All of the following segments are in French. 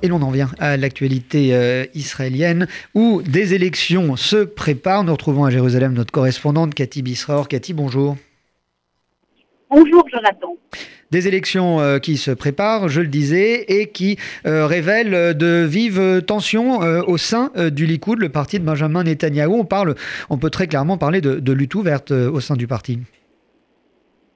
Et l'on en vient à l'actualité euh, israélienne où des élections se préparent. Nous retrouvons à Jérusalem notre correspondante Cathy Bisraor. Cathy, bonjour. Bonjour Jonathan. Des élections euh, qui se préparent, je le disais, et qui euh, révèlent de vives tensions au sein du Likoud, le parti de Benjamin Netanyahou. On, parle, on peut très clairement parler de, de lutte ouverte au sein du parti.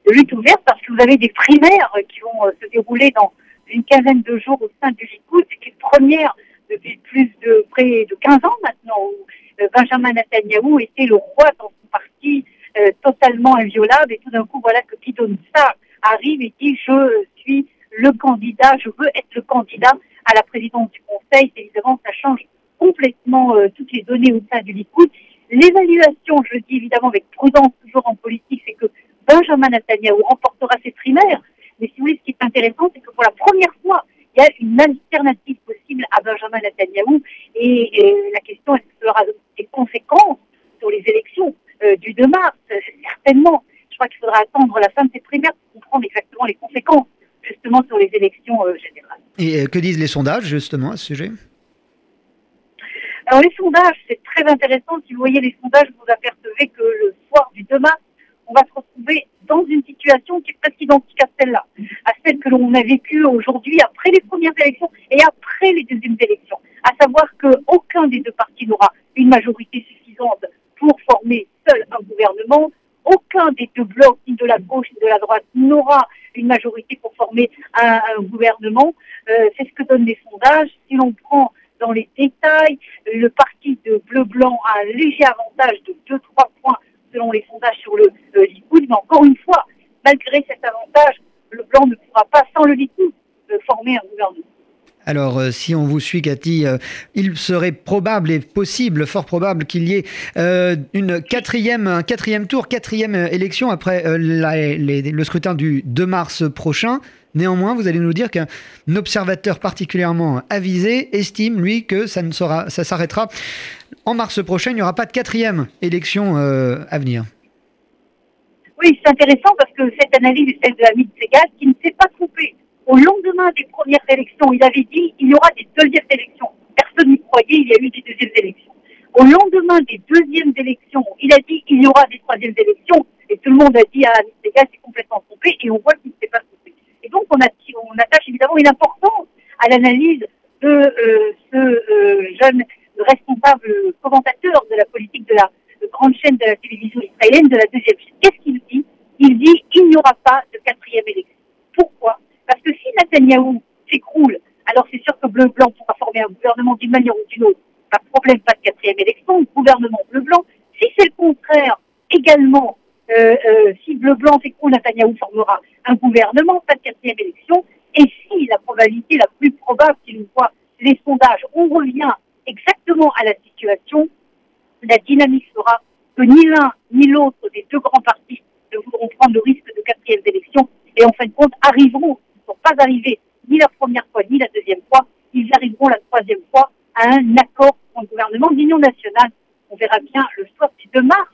De lutte ouverte parce que vous avez des primaires qui vont se dérouler dans une quinzaine de jours au sein du Likoud. C'est une première depuis plus de près de 15 ans maintenant où euh, Benjamin Netanyahu était le roi dans son parti euh, totalement inviolable et tout d'un coup voilà que Gidon ça arrive et dit je suis le candidat, je veux être le candidat à la présidence du Conseil. Évidemment, ça change complètement euh, toutes les données au sein du Likoud. L'évaluation, je le dis évidemment avec prudence toujours en politique, c'est que Benjamin Netanyahu remportera ses primaires mais si vous voulez, ce qui est intéressant, c'est que pour la première fois, il y a une alternative possible à Benjamin Netanyahu. Et, la question, est-ce que ça aura des conséquences sur les élections euh, du 2 mars Certainement. Je crois qu'il faudra attendre la fin de ces primaires pour comprendre exactement les conséquences, justement, sur les élections euh, générales. Et euh, que disent les sondages, justement, à ce sujet? Alors les sondages, c'est très intéressant. Si vous voyez les sondages, vous apercevez que le soir du 2 mars, on va se retrouver dans une situation qui est presque identique à celle-là, l'on a vécue aujourd'hui après les premières élections et après les deuxièmes élections. À savoir qu'aucun des deux partis n'aura une majorité suffisante pour former seul un gouvernement. Aucun des deux blocs, ni de la gauche ni de la droite, n'aura une majorité pour former un, gouvernement. Euh, c'est ce que donnent les sondages. Si l'on prend dans les détails, le parti de bleu-blanc a un léger avantage de 2-3 points selon les sondages sur le Likoud. Mais encore une fois, malgré cet avantage, blanc ne pourra pas, sans le Likoud, former un gouvernement. Alors, euh, si on vous suit, Cathy, euh, il serait probable et possible, fort probable, qu'il y ait euh, une quatrième, un quatrième tour, quatrième élection après le scrutin du 2 mars prochain. Néanmoins, vous allez nous dire qu'un observateur particulièrement avisé estime, lui, que ça ne sera, ça s'arrêtera en mars prochain. Il n'y aura pas de quatrième élection à venir. Oui, c'est intéressant parce que cette analyse est celle de Hamid Segal qui ne s'est pas trompé au lendemain des premières élections, il avait dit il y aura des deuxièmes élections. Personne n'y croyait, il y a eu des deuxièmes élections. Au lendemain des deuxièmes élections, il a dit il y aura des troisièmes élections. Et tout le monde a dit ah, gars, c'est complètement trompé. Et on voit qu'il ne s'est pas trompé. Et donc, on, attache évidemment une importance à l'analyse de euh, ce euh, jeune responsable commentateur de la politique de la grande chaîne de la télévision israélienne de la deuxième chaîne qu'il dit Il dit il n'y aura pas de quatrième élection. Pourquoi? Parce que si Netanyahou s'écroule, alors c'est sûr que bleu-blanc pourra former un gouvernement d'une manière ou d'une autre. Pas de problème, pas de quatrième élection, gouvernement bleu-blanc. Si c'est le contraire, également, euh, euh, si bleu-blanc s'écroule, Netanyahou formera un gouvernement, pas de quatrième élection. Et si la probabilité la plus probable, si l'on voit les sondages, on revient exactement à la situation, la dynamique sera que ni l'un ni l'autre des deux grands partis ne voudront prendre le risque de quatrième élection et en fin de compte arriveront, ils ne sont pas arrivés ni la première fois ni la deuxième fois, ils arriveront la troisième fois à un accord pour le gouvernement d'union nationale. On verra bien le soir, si demain